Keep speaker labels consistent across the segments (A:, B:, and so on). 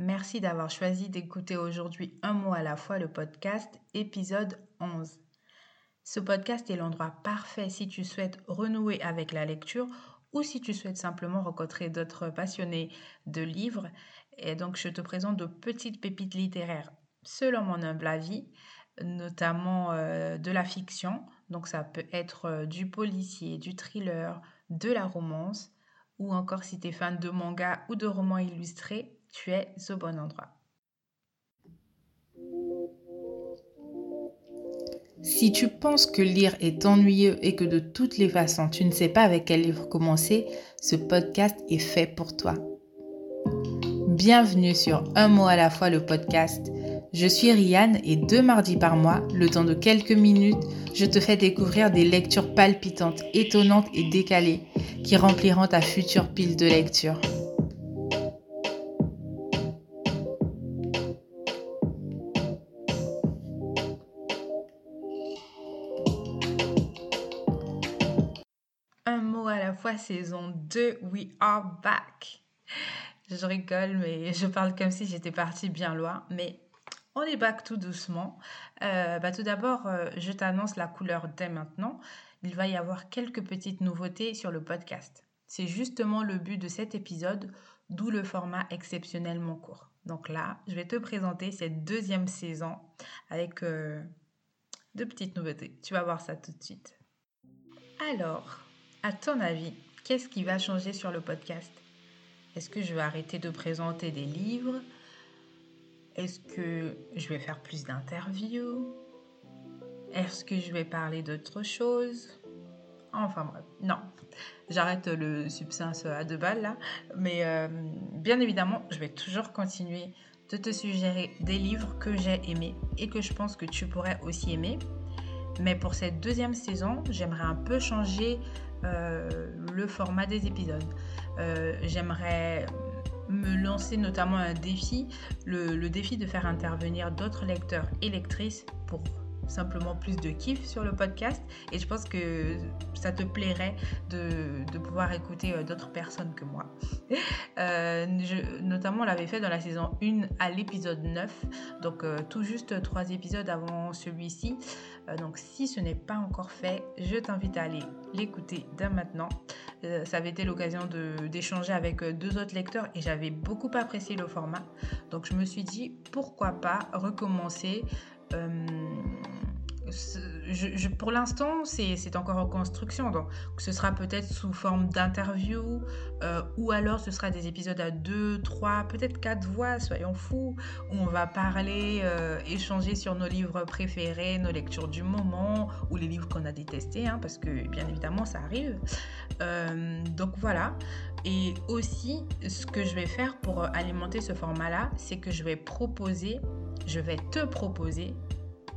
A: Merci d'avoir choisi d'écouter aujourd'hui Un mot à la fois le podcast épisode 11. Ce podcast est l'endroit parfait si tu souhaites renouer avec la lecture ou si tu souhaites simplement rencontrer d'autres passionnés de livres. Et donc je te présente de petites pépites littéraires selon mon humble avis, notamment euh, de la fiction. Donc ça peut être euh, du policier, du thriller, de la romance ou encore si tu es fan de manga ou de romans illustrés, tu es au bon endroit. Si tu penses que lire est ennuyeux et que de toutes les façons tu ne sais pas avec quel livre commencer, ce podcast est fait pour toi. Bienvenue sur Un mot à la fois le podcast. Je suis Rianne et deux mardis par mois, le temps de quelques minutes, je te fais découvrir des lectures palpitantes, étonnantes et décalées qui rempliront ta future pile de lecture. Un mot à la fois, saison 2, we are back. Je rigole, mais je parle comme si j'étais partie bien loin. Mais on est back tout doucement. Euh, bah, tout d'abord, euh, je t'annonce la couleur dès maintenant. Il va y avoir quelques petites nouveautés sur le podcast. C'est justement le but de cet épisode, d'où le format exceptionnellement court. Donc là, je vais te présenter cette deuxième saison avec euh, deux petites nouveautés. Tu vas voir ça tout de suite. Alors, à ton avis, qu'est-ce qui va changer sur le podcast? Est-ce que je vais arrêter de présenter des livres? Est-ce que je vais faire plus d'interviews? Est-ce que je vais parler d'autre chose Enfin bref, non. J'arrête le substance à deux balles là. Mais euh, bien évidemment, je vais toujours continuer de te suggérer des livres que j'ai aimés et que je pense que tu pourrais aussi aimer. Mais pour cette deuxième saison, j'aimerais un peu changer le format des épisodes. Euh, j'aimerais me lancer notamment un défi, le, défi de faire intervenir d'autres lecteurs et lectrices pour simplement plus de kiff sur le podcast et je pense que ça te plairait de, pouvoir écouter euh, d'autres personnes que moi. Euh, notamment, on l'avait fait dans la saison 1 à l'épisode 9, donc euh, tout juste trois épisodes avant celui-ci. donc si ce n'est pas encore fait, je t'invite à aller l'écouter dès maintenant. ça avait été l'occasion d'échanger avec deux autres lecteurs et j'avais beaucoup apprécié le format. Donc je me suis dit pourquoi pas recommencer pour l'instant, c'est encore en construction. Donc, ce sera peut-être sous forme d'interview euh, ou alors ce sera des épisodes à deux, trois, peut-être quatre voix, soyons fous, où on va parler, euh, échanger sur nos livres préférés, nos lectures du moment ou les livres qu'on a détestés, hein, parce que bien évidemment, ça arrive. Euh, donc voilà. Et aussi, ce que je vais faire pour alimenter ce format-là, c'est que je vais proposer, je vais te proposer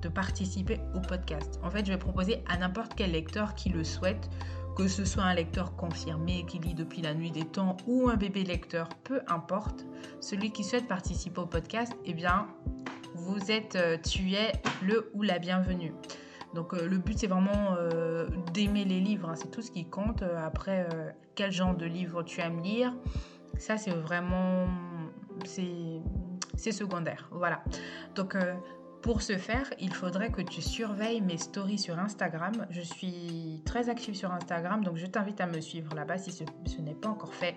A: de participer au podcast. En fait, je vais proposer à n'importe quel lecteur qui le souhaite, que ce soit un lecteur confirmé qui lit depuis la nuit des temps ou un bébé lecteur, peu importe, celui qui souhaite participer au podcast, eh bien, vous êtes, euh, tu es le ou la bienvenue. Donc euh, le but c'est vraiment euh, d'aimer les livres, hein. c'est tout ce qui compte. après, quel genre de livre tu aimes lire, ça c'est vraiment, c'est secondaire. Voilà. Donc pour ce faire, il faudrait que tu surveilles mes stories sur Instagram. Je suis très active sur Instagram, donc je t'invite à me suivre là-bas si ce, n'est pas encore fait.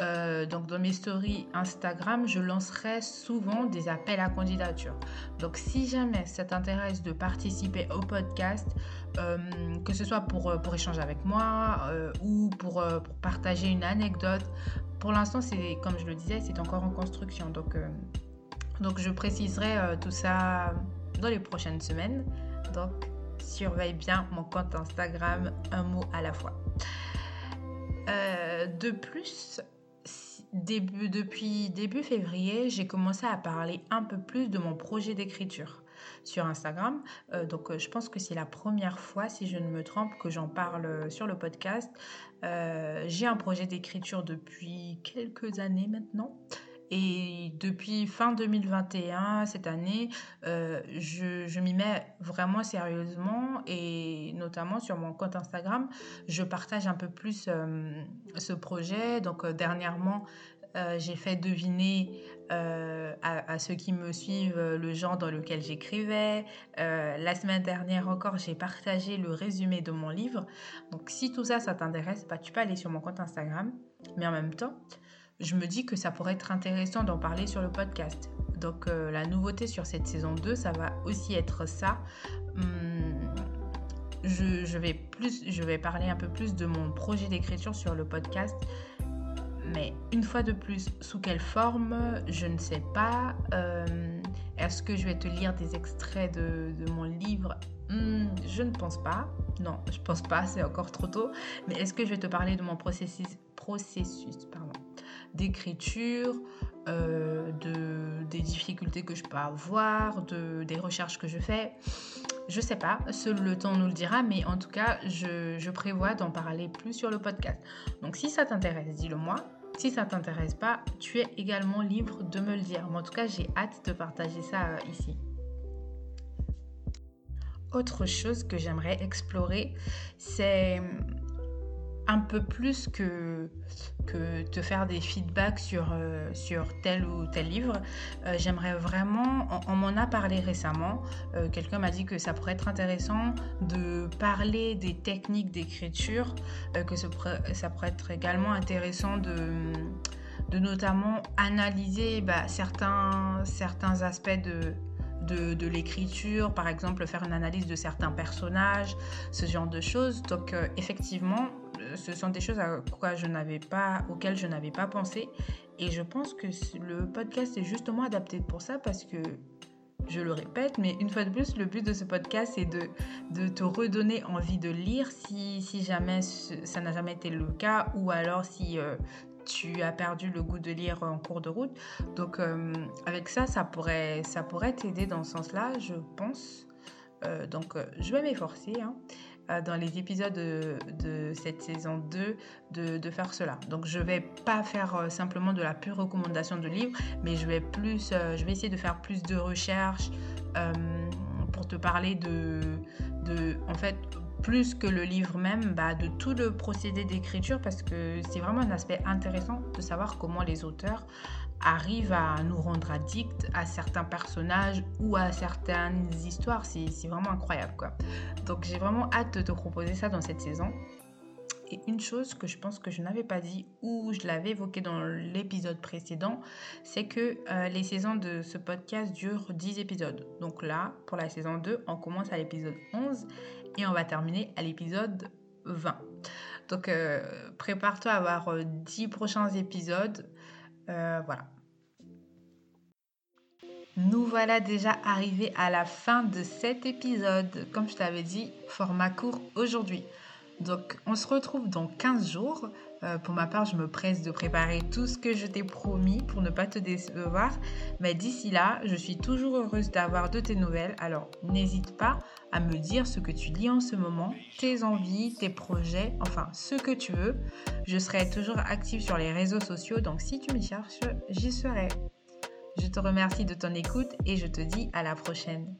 A: Euh, donc dans mes stories Instagram, je lancerai souvent des appels à candidature. Donc si jamais ça t'intéresse de participer au podcast, euh, que ce soit pour, euh, échanger avec moi ou pour, pour, partager une anecdote, pour l'instant c'est comme je le disais, c'est encore en construction. Donc donc je préciserai euh, tout ça dans les prochaines semaines. Donc surveille bien mon compte Instagram, un mot à la fois. Euh, de plus, depuis début février, j'ai commencé à parler un peu plus de mon projet d'écriture sur Instagram. Euh, donc je pense que c'est la première fois, si je ne me trompe, que j'en parle sur le podcast. j'ai un projet d'écriture depuis quelques années maintenant. Et depuis fin 2021, cette année, euh, je, m'y mets vraiment sérieusement et notamment sur mon compte Instagram, je partage un peu plus euh, ce projet. Donc euh, dernièrement, j'ai fait deviner à, ceux qui me suivent le genre dans lequel j'écrivais. la semaine dernière encore, j'ai partagé le résumé de mon livre. Donc si tout ça, ça t'intéresse, bah, tu peux aller sur mon compte Instagram. Mais en même temps, je me dis que ça pourrait être intéressant d'en parler sur le podcast. Donc la nouveauté sur cette saison 2, ça va aussi être ça. Hum, je, vais plus, je vais parler un peu plus de mon projet d'écriture sur le podcast. Mais une fois de plus, sous quelle forme, je ne sais pas. Euh, est-ce que je vais te lire des extraits de, mon livre? Hmm, Je ne pense pas. Non, je pense pas, c'est encore trop tôt. Mais est-ce que je vais te parler de mon processus, processus d'écriture, euh, de, des difficultés que je peux avoir, de, des recherches que je fais je sais pas, seul le temps nous le dira, mais en tout cas, je, prévois d'en parler plus sur le podcast. Donc si ça t'intéresse, dis-le moi. Si ça t'intéresse pas, tu es également libre de me le dire. Mais en tout cas, j'ai hâte de partager ça euh, ici. Autre chose que j'aimerais explorer, c'est un peu plus que, que te faire des feedbacks sur, euh, sur tel ou tel livre. Euh, j'aimerais vraiment, on, m'en a parlé récemment, euh, quelqu'un m'a dit que ça pourrait être intéressant de parler des techniques d'écriture, que ça pourrait, être également intéressant de, de notamment analyser bah, certains, certains aspects de, de l'écriture, par exemple faire une analyse de certains personnages, ce genre de choses. Donc effectivement, ce sont des choses à quoi je n'avais pas, auxquelles je n'avais pas pensé. Et je pense que le podcast est justement adapté pour ça parce que, je le répète, mais une fois de plus, le but de ce podcast, c'est de, te redonner envie de lire si, si jamais ça n'a jamais été le cas ou alors si euh, tu as perdu le goût de lire en cours de route. Donc, euh, avec ça, ça pourrait, ça pourrait t'aider dans ce sens-là, je pense. Euh, donc, je vais m'efforcer. Hein. Euh, dans les épisodes de, cette saison 2 de, faire cela. Donc je vais pas faire euh, simplement de la pure recommandation de livres, mais je vais plus, euh, je vais essayer de faire plus de recherches pour te parler de, de, en fait, plus que le livre même, bah, de tout le procédé d'écriture parce que c'est vraiment un aspect intéressant de savoir comment les auteurs arrive à nous rendre addicts à certains personnages ou à certaines histoires. C'est vraiment incroyable, quoi. Donc j'ai vraiment hâte de te proposer ça dans cette saison. Et une chose que je pense que je n'avais pas dit ou je l'avais évoqué dans l'épisode précédent, c'est que euh, les saisons de ce podcast durent 10 épisodes. Donc là, pour la saison 2, on commence à l'épisode 11 et on va terminer à l'épisode 20. Donc euh, prépare-toi à avoir 10 euh, prochains épisodes. Voilà. Nous voilà déjà arrivés à la fin de cet épisode. Comme je t'avais dit, format court aujourd'hui. Donc on se retrouve dans 15 jours. Euh, pour ma part, je me presse de préparer tout ce que je t'ai promis pour ne pas te décevoir. Mais d'ici là, je suis toujours heureuse d'avoir de tes nouvelles. Alors n'hésite pas à me dire ce que tu lis en ce moment, tes envies, tes projets, enfin ce que tu veux. Je serai toujours active sur les réseaux sociaux, donc si tu me cherches, j'y serai. Je te remercie de ton écoute et je te dis à la prochaine.